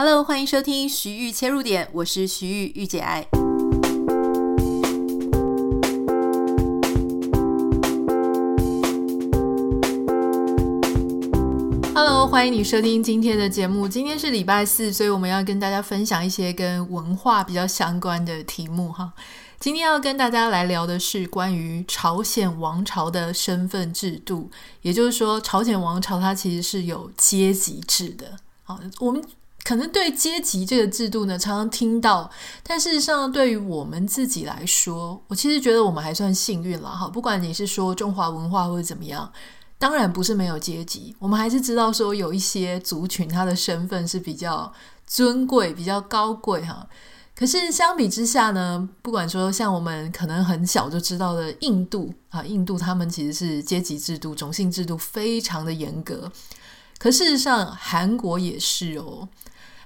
Hello，欢迎收听徐玉切入点，我是徐玉玉姐爱。Hello，欢迎你收听今天的节目。今天是礼拜四，所以我们要跟大家分享一些跟文化比较相关的题目哈。今天要跟大家来聊的是关于朝鲜王朝的身份制度，也就是说，朝鲜王朝它其实是有阶级制的。好，我们。可能对阶级这个制度呢，常常听到，但事实上，对于我们自己来说，我其实觉得我们还算幸运了哈。不管你是说中华文化或者怎么样，当然不是没有阶级，我们还是知道说有一些族群，他的身份是比较尊贵、比较高贵哈。可是相比之下呢，不管说像我们可能很小就知道的印度啊，印度他们其实是阶级制度、种姓制度非常的严格。可事实上，韩国也是哦。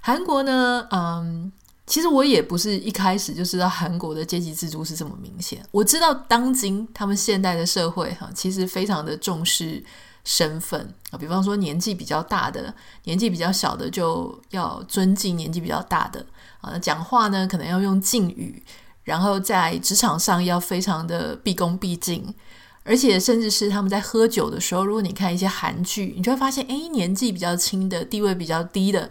韩国呢，嗯，其实我也不是一开始就知道韩国的阶级制度是这么明显。我知道当今他们现代的社会哈，其实非常的重视身份啊，比方说年纪比较大的、年纪比较小的就要尊敬年纪比较大的啊，讲话呢可能要用敬语，然后在职场上要非常的毕恭毕敬，而且甚至是他们在喝酒的时候，如果你看一些韩剧，你就会发现，诶，年纪比较轻的、地位比较低的。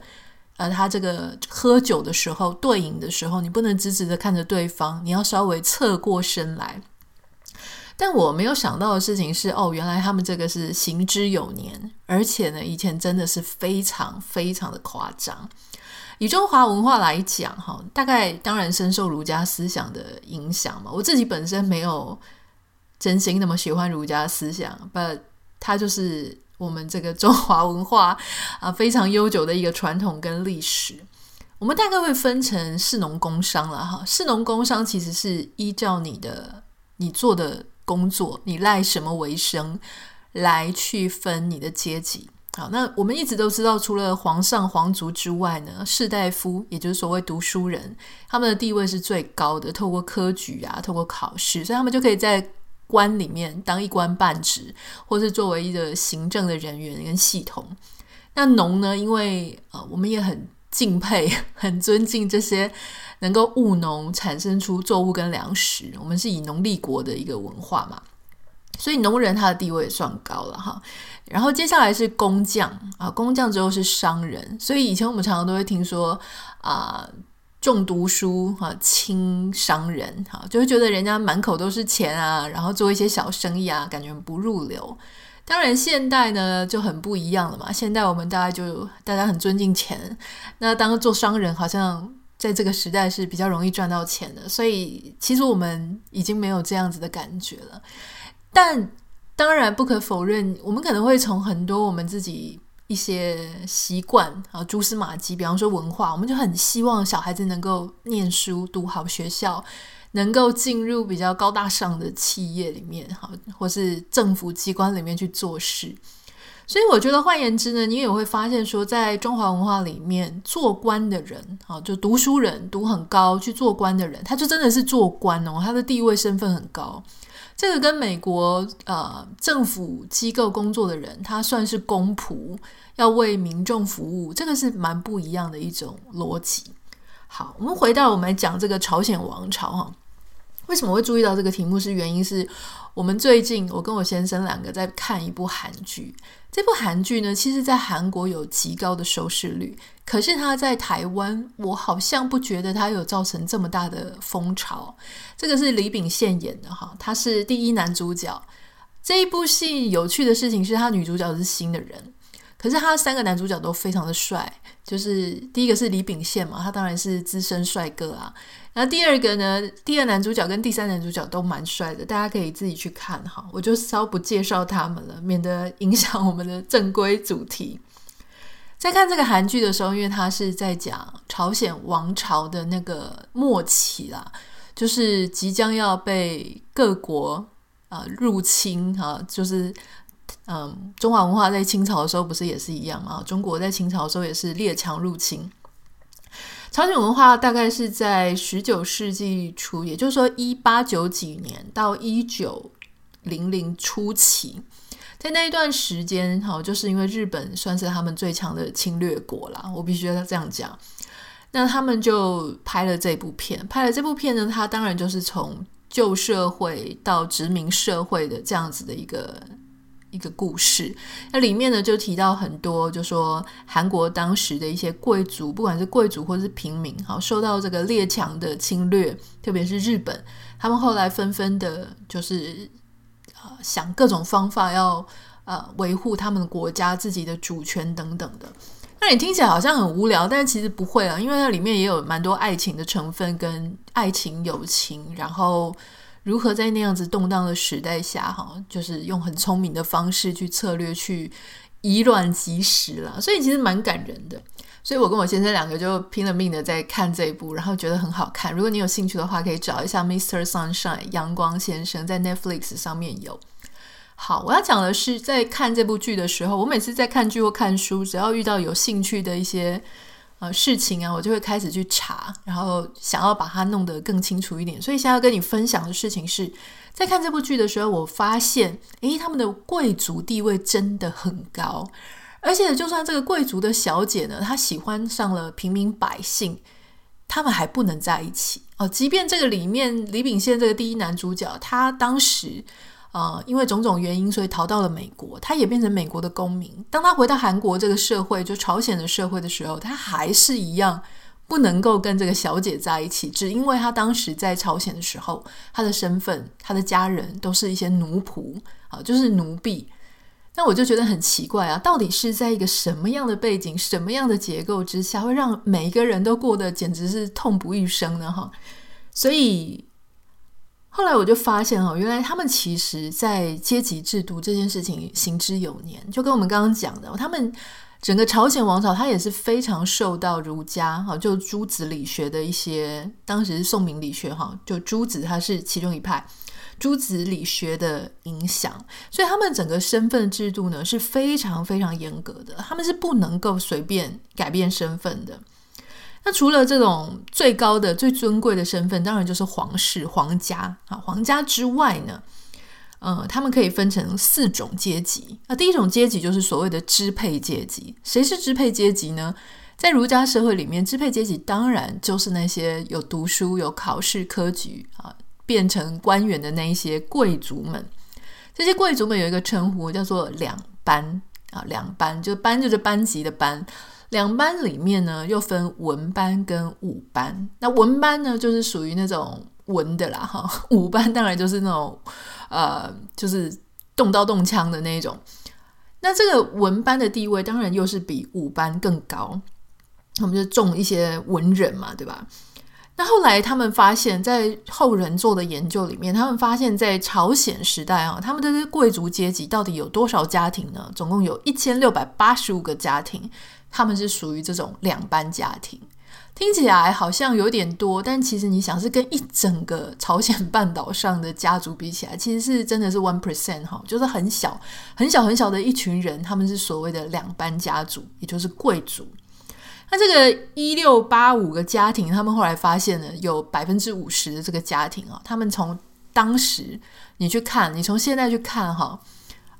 呃，他这个喝酒的时候，对饮的时候，你不能直直的看着对方，你要稍微侧过身来。但我没有想到的事情是，哦，原来他们这个是行之有年，而且呢，以前真的是非常非常的夸张。以中华文化来讲，哈，大概当然深受儒家思想的影响嘛。我自己本身没有真心那么喜欢儒家思想，but 他就是。我们这个中华文化啊，非常悠久的一个传统跟历史。我们大概会分成士农工商了哈。士农工商其实是依照你的你做的工作，你赖什么为生，来去分你的阶级。好，那我们一直都知道，除了皇上皇族之外呢，士大夫也就是所谓读书人，他们的地位是最高的，透过科举啊，透过考试，所以他们就可以在。官里面当一官半职，或是作为一个行政的人员跟系统。那农呢？因为呃，我们也很敬佩、很尊敬这些能够务农产生出作物跟粮食。我们是以农立国的一个文化嘛，所以农人他的地位也算高了哈。然后接下来是工匠啊，工匠之后是商人。所以以前我们常常都会听说啊。重读书哈，轻商人哈，就会觉得人家满口都是钱啊，然后做一些小生意啊，感觉不入流。当然，现代呢就很不一样了嘛。现代我们大家就大家很尊敬钱，那当做商人好像在这个时代是比较容易赚到钱的，所以其实我们已经没有这样子的感觉了。但当然不可否认，我们可能会从很多我们自己。一些习惯啊，蛛丝马迹，比方说文化，我们就很希望小孩子能够念书、读好学校，能够进入比较高大上的企业里面，哈，或是政府机关里面去做事。所以我觉得，换言之呢，你也会发现说，在中华文化里面，做官的人，啊，就读书人，读很高去做官的人，他就真的是做官哦，他的地位身份很高。这个跟美国呃政府机构工作的人，他算是公仆，要为民众服务，这个是蛮不一样的一种逻辑。好，我们回到我们来讲这个朝鲜王朝哈，为什么会注意到这个题目？是原因是我们最近我跟我先生两个在看一部韩剧。这部韩剧呢，其实在韩国有极高的收视率，可是它在台湾，我好像不觉得它有造成这么大的风潮。这个是李秉宪演的哈，他是第一男主角。这一部戏有趣的事情是，他女主角是新的人。可是他三个男主角都非常的帅，就是第一个是李秉宪嘛，他当然是资深帅哥啊。然后第二个呢，第二男主角跟第三男主角都蛮帅的，大家可以自己去看哈，我就稍不介绍他们了，免得影响我们的正规主题。在看这个韩剧的时候，因为他是在讲朝鲜王朝的那个末期啦，就是即将要被各国啊、呃、入侵哈，就是。嗯，中华文化在清朝的时候不是也是一样吗？中国在清朝的时候也是列强入侵。朝鲜文化大概是在十九世纪初，也就是说一八九几年到一九零零初期，在那一段时间，哈，就是因为日本算是他们最强的侵略国啦，我必须要这样讲。那他们就拍了这部片，拍了这部片呢，它当然就是从旧社会到殖民社会的这样子的一个一个故事。那里面呢就提到很多，就说韩国当时的一些贵族，不管是贵族或是平民，好受到这个列强的侵略，特别是日本，他们后来纷纷的，就是呃想各种方法要呃维护他们国家自己的主权等等的。那你听起来好像很无聊，但是其实不会啊，因为它里面也有蛮多爱情的成分，跟爱情、友情，然后如何在那样子动荡的时代下，哈，就是用很聪明的方式去策略，去以卵击石了，所以其实蛮感人的。所以我跟我先生两个就拼了命的在看这一部，然后觉得很好看。如果你有兴趣的话，可以找一下《Mr. Sunshine》阳光先生，在 Netflix 上面有。好，我要讲的是，在看这部剧的时候，我每次在看剧或看书，只要遇到有兴趣的一些呃事情啊，我就会开始去查，然后想要把它弄得更清楚一点。所以，现在要跟你分享的事情是，在看这部剧的时候，我发现，诶，他们的贵族地位真的很高，而且就算这个贵族的小姐呢，她喜欢上了平民百姓，他们还不能在一起哦。即便这个里面李秉宪这个第一男主角，他当时。呃，因为种种原因，所以逃到了美国。他也变成美国的公民。当他回到韩国这个社会，就朝鲜的社会的时候，他还是一样不能够跟这个小姐在一起，只因为他当时在朝鲜的时候，他的身份、他的家人都是一些奴仆啊，就是奴婢。那我就觉得很奇怪啊，到底是在一个什么样的背景、什么样的结构之下，会让每一个人都过得简直是痛不欲生呢？哈，所以。后来我就发现哦，原来他们其实，在阶级制度这件事情行之有年，就跟我们刚刚讲的，他们整个朝鲜王朝，它也是非常受到儒家哈，就朱子理学的一些，当时是宋明理学哈，就朱子他是其中一派，朱子理学的影响，所以他们整个身份制度呢是非常非常严格的，他们是不能够随便改变身份的。那除了这种最高的、最尊贵的身份，当然就是皇室、皇家啊。皇家之外呢，呃，他们可以分成四种阶级。那第一种阶级就是所谓的支配阶级。谁是支配阶级呢？在儒家社会里面，支配阶级当然就是那些有读书、有考试、科举啊，变成官员的那一些贵族们。这些贵族们有一个称呼叫做两班啊，两班就班就是班级的班。两班里面呢，又分文班跟武班。那文班呢，就是属于那种文的啦，哈。武班当然就是那种，呃，就是动刀动枪的那种。那这个文班的地位，当然又是比武班更高。我们就重一些文人嘛，对吧？那后来他们发现，在后人做的研究里面，他们发现，在朝鲜时代啊，他们的这个贵族阶级到底有多少家庭呢？总共有一千六百八十五个家庭。他们是属于这种两班家庭，听起来好像有点多，但其实你想是跟一整个朝鲜半岛上的家族比起来，其实是真的是 one percent 哈，就是很小很小很小的一群人，他们是所谓的两班家族，也就是贵族。那这个一六八五个家庭，他们后来发现呢，有百分之五十的这个家庭啊，他们从当时你去看，你从现在去看哈。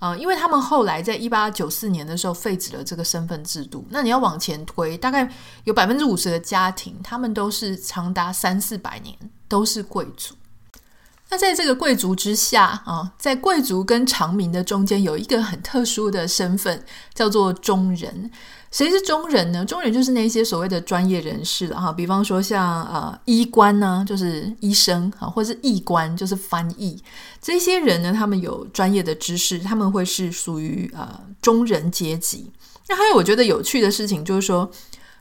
啊因为他们后来在一八九四年的时候废止了这个身份制度，那你要往前推，大概有百分之五十的家庭，他们都是长达三四百年都是贵族。那在这个贵族之下啊，在贵族跟长民的中间有一个很特殊的身份，叫做中人。谁是中人呢？中人就是那些所谓的专业人士了哈，比方说像呃医官呢，就是医生啊，或者是译官，就是翻译。这些人呢，他们有专业的知识，他们会是属于呃中人阶级。那还有我觉得有趣的事情就是说，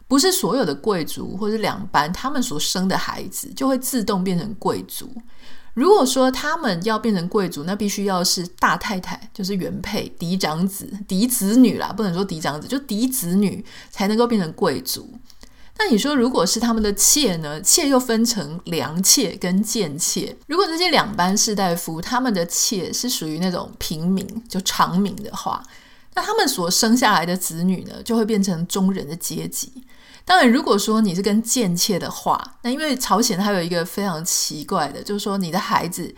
不是所有的贵族或者两班，他们所生的孩子就会自动变成贵族。如果说他们要变成贵族，那必须要是大太太，就是原配、嫡长子、嫡子女啦，不能说嫡长子，就嫡子女才能够变成贵族。那你说，如果是他们的妾呢？妾又分成良妾跟贱妾。如果这些两班士大夫他们的妾是属于那种平民，就长民的话，那他们所生下来的子女呢，就会变成中人的阶级。当然，如果说你是跟贱妾的话，那因为朝鲜它有一个非常奇怪的，就是说你的孩子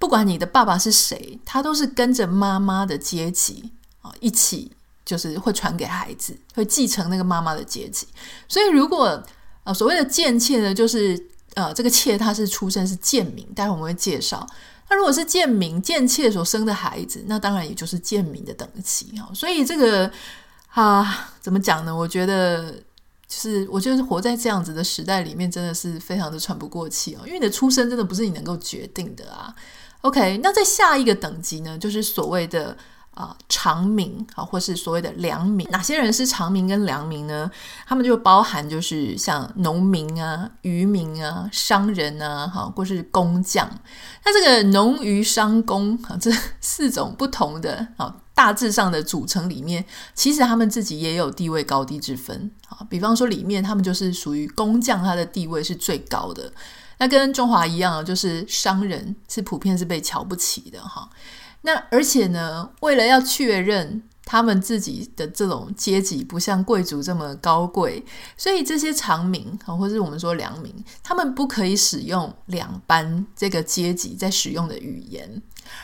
不管你的爸爸是谁，他都是跟着妈妈的阶级啊一起，就是会传给孩子，会继承那个妈妈的阶级。所以，如果呃所谓的贱妾呢，就是呃这个妾她是出身是贱民，待会我们会介绍。那如果是贱民贱妾所生的孩子，那当然也就是贱民的等级啊。所以这个啊怎么讲呢？我觉得。就是我觉得活在这样子的时代里面，真的是非常的喘不过气哦，因为你的出生真的不是你能够决定的啊。OK，那在下一个等级呢，就是所谓的啊、长、民啊，或是所谓的良民。哪些人是长民跟良民呢？他们就包含就是像农民啊、渔民啊、商人啊，哈，或是工匠。那这个农渔商工啊，这四种不同的啊。大致上的组成里面，其实他们自己也有地位高低之分啊。比方说，里面他们就是属于工匠，他的地位是最高的。那跟中华一样，就是商人是普遍是被瞧不起的哈。那而且呢，为了要确认。他们自己的这种阶级不像贵族这么高贵，所以这些长民啊，或是我们说良民，他们不可以使用两班这个阶级在使用的语言，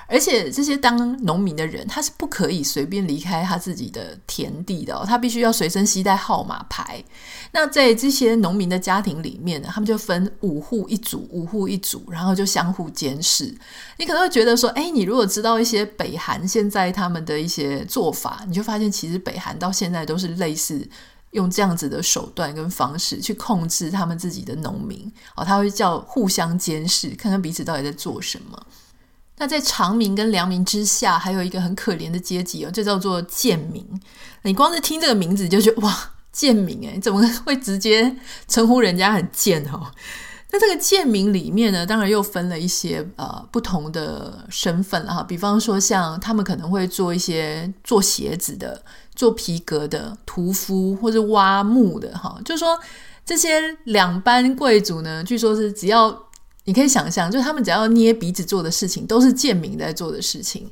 而且这些当农民的人，他是不可以随便离开他自己的田地的，他必须要随身携带号码牌。那在这些农民的家庭里面呢，他们就分五户一组，五户一组，然后就相互监视。你可能会觉得说，哎，你如果知道一些北韩现在他们的一些做法。你就发现，其实北韩到现在都是类似用这样子的手段跟方式去控制他们自己的农民哦，他会叫互相监视，看看彼此到底在做什么。那在长民跟良民之下，还有一个很可怜的阶级哦，就叫做贱民。你光是听这个名字，就觉得哇，贱民诶，怎么会直接称呼人家很贱哦？那这个贱民里面呢，当然又分了一些呃不同的身份了哈。比方说，像他们可能会做一些做鞋子的、做皮革的、屠夫或者挖木的哈。就是说，这些两班贵族呢，据说是只要你可以想象，就是他们只要捏鼻子做的事情，都是贱民在做的事情。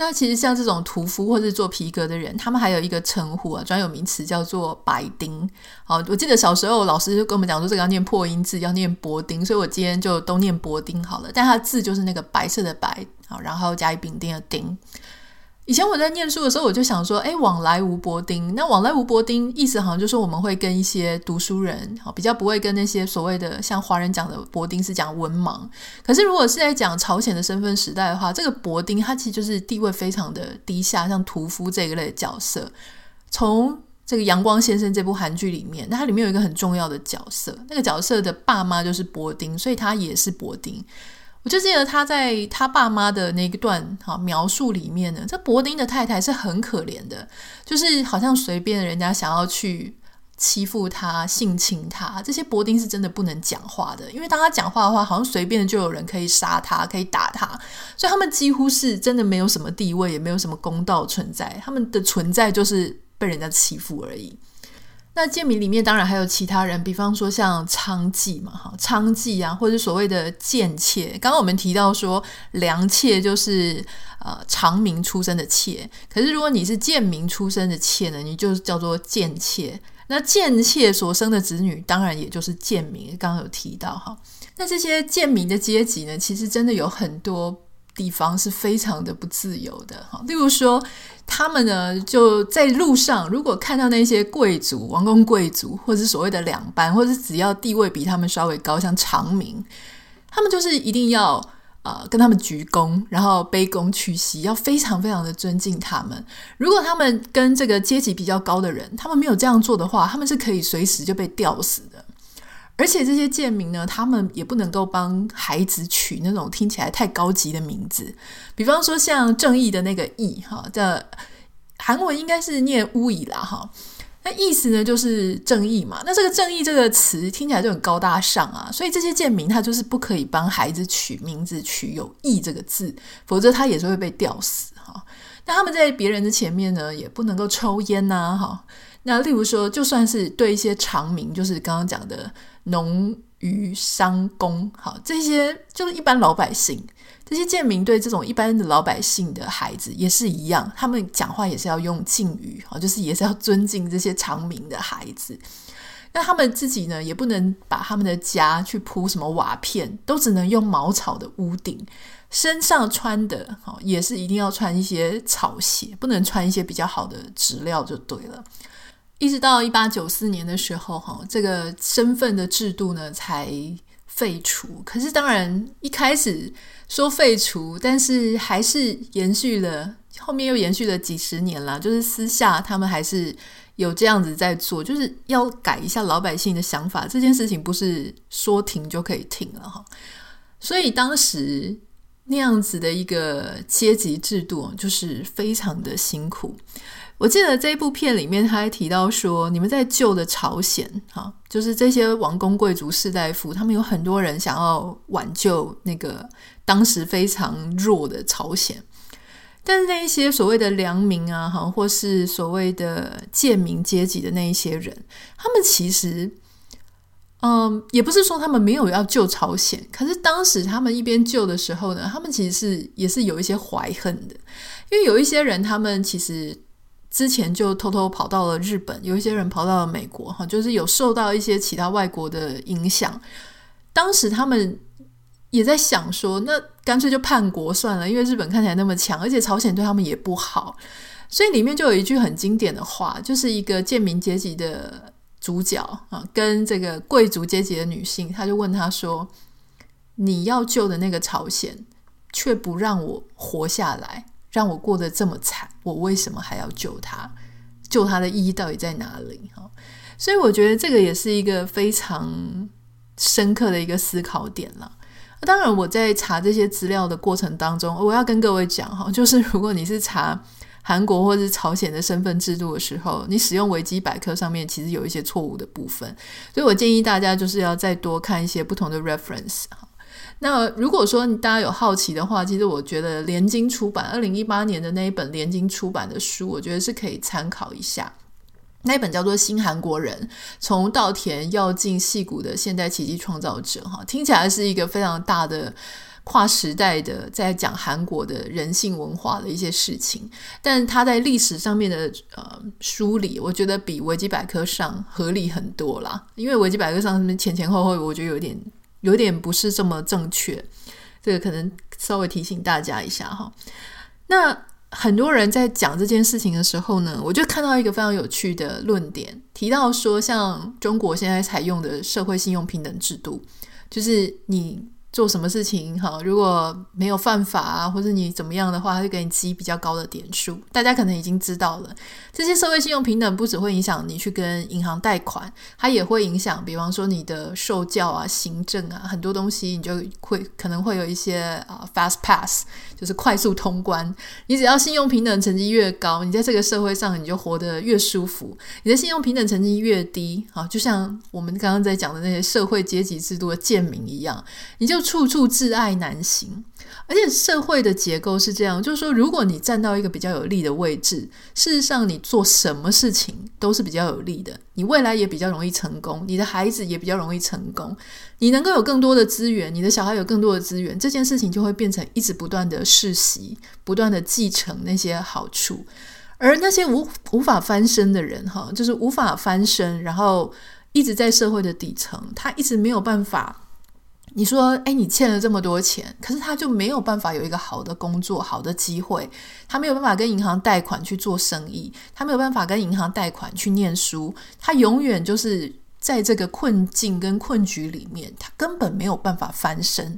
那其实像这种屠夫或是做皮革的人，他们还有一个称呼啊，专有名词叫做白丁。好，我记得小时候老师就跟我们讲说，这个要念破音字，要念薄丁，所以我今天就都念薄丁好了。但它字就是那个白色的白，好，然后加一丙丁的丁。以前我在念书的时候，我就想说，哎，往来无薄丁。那往来无薄丁，意思好像就是我们会跟一些读书人，好，比较不会跟那些所谓的像华人讲的薄丁是讲文盲。可是如果是在讲朝鲜的身份时代的话，这个薄丁他其实就是地位非常的低下，像屠夫这一类的角色。从这个《阳光先生》这部韩剧里面，那它里面有一个很重要的角色，那个角色的爸妈就是薄丁，所以他也是薄丁。我就记得他在他爸妈的那一段哈描述里面呢，这伯丁的太太是很可怜的，就是好像随便人家想要去欺负他、性侵他，这些伯丁是真的不能讲话的，因为当他讲话的话，好像随便就有人可以杀他、可以打他，所以他们几乎是真的没有什么地位，也没有什么公道存在，他们的存在就是被人家欺负而已。那贱民里面当然还有其他人，比方说像娼妓嘛，哈，娼妓啊，或者所谓的贱妾。刚刚我们提到说，良妾就是呃长民出身的妾，可是如果你是贱民出身的妾呢，你就叫做贱妾。那贱妾所生的子女，当然也就是贱民。刚刚有提到哈，那这些贱民的阶级呢，其实真的有很多。地方是非常的不自由的哈，例如说，他们呢就在路上，如果看到那些贵族、王公贵族，或是所谓的两班，或者是只要地位比他们稍微高，像长民，他们就是一定要呃跟他们鞠躬，然后卑躬屈膝，要非常非常的尊敬他们。如果他们跟这个阶级比较高的人，他们没有这样做的话，他们是可以随时就被吊死的。而且这些贱民呢，他们也不能够帮孩子取那种听起来太高级的名字，比方说像正义的那个义哈，这韩文应该是念乌以啦哈，那意思呢就是正义嘛。那这个正义这个词听起来就很高大上啊，所以这些贱民他就是不可以帮孩子取名字取有义这个字，否则他也是会被吊死哈。那他们在别人的前面呢，也不能够抽烟呐哈。那例如说，就算是对一些长名，就是刚刚讲的。农渔商工，好，这些就是一般老百姓。这些贱民对这种一般的老百姓的孩子也是一样，他们讲话也是要用敬语，好，就是也是要尊敬这些长民的孩子。那他们自己呢，也不能把他们的家去铺什么瓦片，都只能用茅草的屋顶。身上穿的也是一定要穿一些草鞋，不能穿一些比较好的质料就对了。一直到一八九四年的时候，哈，这个身份的制度呢才废除。可是当然一开始说废除，但是还是延续了，后面又延续了几十年啦。就是私下他们还是有这样子在做，就是要改一下老百姓的想法。这件事情不是说停就可以停了哈。所以当时。那样子的一个阶级制度，就是非常的辛苦。我记得这一部片里面，他还提到说，你们在旧的朝鲜，哈，就是这些王公贵族士大夫，他们有很多人想要挽救那个当时非常弱的朝鲜，但是那一些所谓的良民啊，哈，或是所谓的贱民阶级的那一些人，他们其实。嗯，也不是说他们没有要救朝鲜，可是当时他们一边救的时候呢，他们其实是也是有一些怀恨的，因为有一些人他们其实之前就偷偷跑到了日本，有一些人跑到了美国，哈，就是有受到一些其他外国的影响。当时他们也在想说，那干脆就叛国算了，因为日本看起来那么强，而且朝鲜对他们也不好，所以里面就有一句很经典的话，就是一个贱民阶级的。主角啊，跟这个贵族阶级的女性，他就问他说：“你要救的那个朝鲜，却不让我活下来，让我过得这么惨，我为什么还要救他？救他的意义到底在哪里？”哈，所以我觉得这个也是一个非常深刻的一个思考点了。当然，我在查这些资料的过程当中，我要跟各位讲哈，就是如果你是查。韩国或是朝鲜的身份制度的时候，你使用维基百科上面其实有一些错误的部分，所以我建议大家就是要再多看一些不同的 reference。那如果说大家有好奇的话，其实我觉得联经出版二零一八年的那一本联经出版的书，我觉得是可以参考一下。那一本叫做《新韩国人：从稻田要进戏谷的现代奇迹创造者》哈，听起来是一个非常大的。跨时代的在讲韩国的人性文化的一些事情，但他在历史上面的呃梳理，我觉得比维基百科上合理很多啦。因为维基百科上面前前后后，我觉得有点有点不是这么正确，这个可能稍微提醒大家一下哈。那很多人在讲这件事情的时候呢，我就看到一个非常有趣的论点，提到说，像中国现在采用的社会信用平等制度，就是你。做什么事情哈？如果没有犯法啊，或者你怎么样的话，他就给你积比较高的点数。大家可能已经知道了，这些社会信用平等不只会影响你去跟银行贷款，它也会影响，比方说你的受教啊、行政啊，很多东西你就会可能会有一些啊 fast pass，就是快速通关。你只要信用平等成绩越高，你在这个社会上你就活得越舒服。你的信用平等成绩越低啊，就像我们刚刚在讲的那些社会阶级制度的贱民一样，你就。处处挚爱难行，而且社会的结构是这样，就是说，如果你站到一个比较有利的位置，事实上你做什么事情都是比较有利的，你未来也比较容易成功，你的孩子也比较容易成功，你能够有更多的资源，你的小孩有更多的资源，这件事情就会变成一直不断的世袭，不断的继承那些好处，而那些无无法翻身的人，哈，就是无法翻身，然后一直在社会的底层，他一直没有办法。你说，哎，你欠了这么多钱，可是他就没有办法有一个好的工作、好的机会，他没有办法跟银行贷款去做生意，他没有办法跟银行贷款去念书，他永远就是在这个困境跟困局里面，他根本没有办法翻身。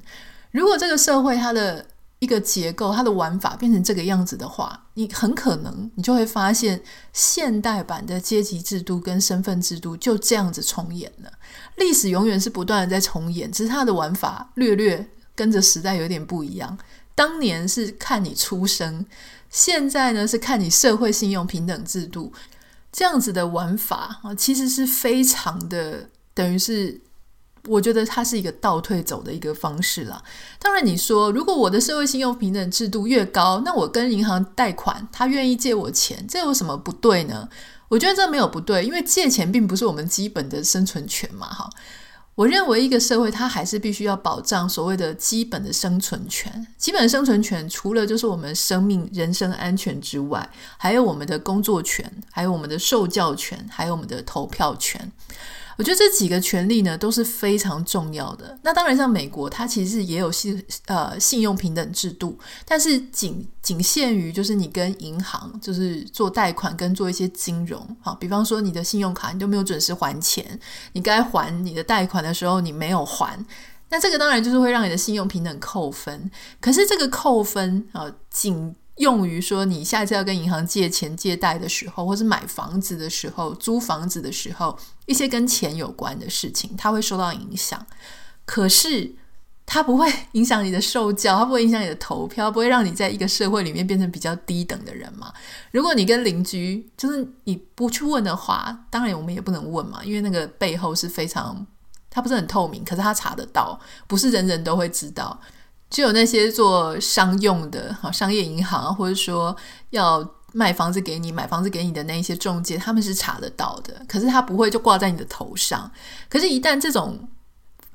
如果这个社会它的一个结构，它的玩法变成这个样子的话，你很可能你就会发现现代版的阶级制度跟身份制度就这样子重演了。历史永远是不断的在重演，只是它的玩法略略跟着时代有点不一样。当年是看你出生，现在呢是看你社会信用平等制度这样子的玩法啊，其实是非常的等于是。我觉得它是一个倒退走的一个方式啦。当然，你说如果我的社会信用平等制度越高，那我跟银行贷款，他愿意借我钱，这有什么不对呢？我觉得这没有不对，因为借钱并不是我们基本的生存权嘛。哈，我认为一个社会它还是必须要保障所谓的基本的生存权。基本生存权除了就是我们生命、人身安全之外，还有我们的工作权，还有我们的受教权，还有我们的投票权。我觉得这几个权利呢都是非常重要的。那当然，像美国，它其实也有信呃信用平等制度，但是仅仅限于就是你跟银行就是做贷款跟做一些金融，好，比方说你的信用卡你都没有准时还钱，你该还你的贷款的时候你没有还，那这个当然就是会让你的信用平等扣分。可是这个扣分啊，仅用于说，你下次要跟银行借钱借贷的时候，或是买房子的时候、租房子的时候，一些跟钱有关的事情，它会受到影响。可是，它不会影响你的受教，它不会影响你的投票，不会让你在一个社会里面变成比较低等的人嘛？如果你跟邻居，就是你不去问的话，当然我们也不能问嘛，因为那个背后是非常，它不是很透明，可是它查得到，不是人人都会知道。只有那些做商用的，好商业银行，或者说要卖房子给你、买房子给你的那一些中介，他们是查得到的。可是他不会就挂在你的头上。可是，一旦这种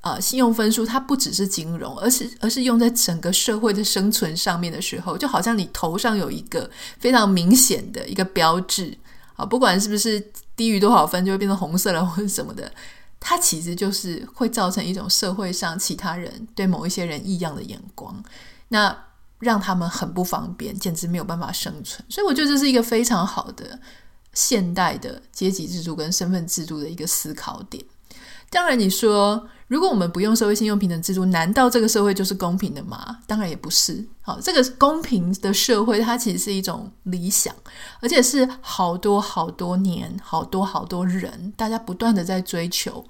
呃信用分数，它不只是金融，而是而是用在整个社会的生存上面的时候，就好像你头上有一个非常明显的一个标志啊，不管是不是低于多少分，就会变成红色了或者什么的。它其实就是会造成一种社会上其他人对某一些人异样的眼光，那让他们很不方便，简直没有办法生存。所以我觉得这是一个非常好的现代的阶级制度跟身份制度的一个思考点。当然，你说如果我们不用社会信用平等制度，难道这个社会就是公平的吗？当然也不是。好，这个公平的社会，它其实是一种理想，而且是好多好多年、好多好多人，大家不断的在追求，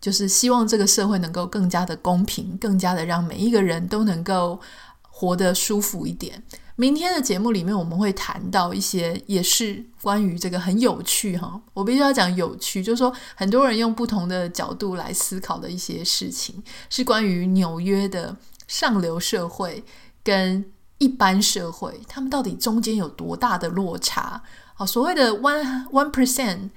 就是希望这个社会能够更加的公平，更加的让每一个人都能够活得舒服一点。明天的节目里面，我们会谈到一些也是关于这个很有趣哈，我必须要讲有趣，就是说很多人用不同的角度来思考的一些事情，是关于纽约的上流社会跟一般社会，他们到底中间有多大的落差？好，所谓的 one one percent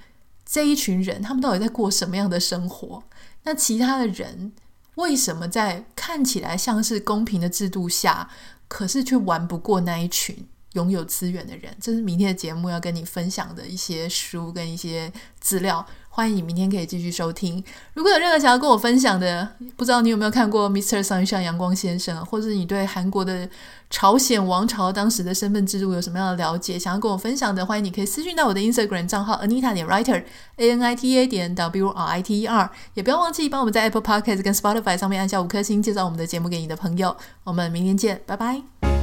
这一群人，他们到底在过什么样的生活？那其他的人为什么在看起来像是公平的制度下，可是却玩不过那一群拥有资源的人，这是明天的节目要跟你分享的一些书跟一些资料。欢迎你明天可以继续收听。如果有任何想要跟我分享的，不知道你有没有看过《Mr. Sunshine》阳光先生，或者你对韩国的朝鲜王朝当时的身份制度有什么样的了解，想要跟我分享的，欢迎你可以私讯到我的 Instagram 账号 Anita 点 Writer A N I T A 点 W R I T E R，也不要忘记帮我们在 Apple Podcast 跟 Spotify 上面按下五颗星，介绍我们的节目给你的朋友。我们明天见，拜拜。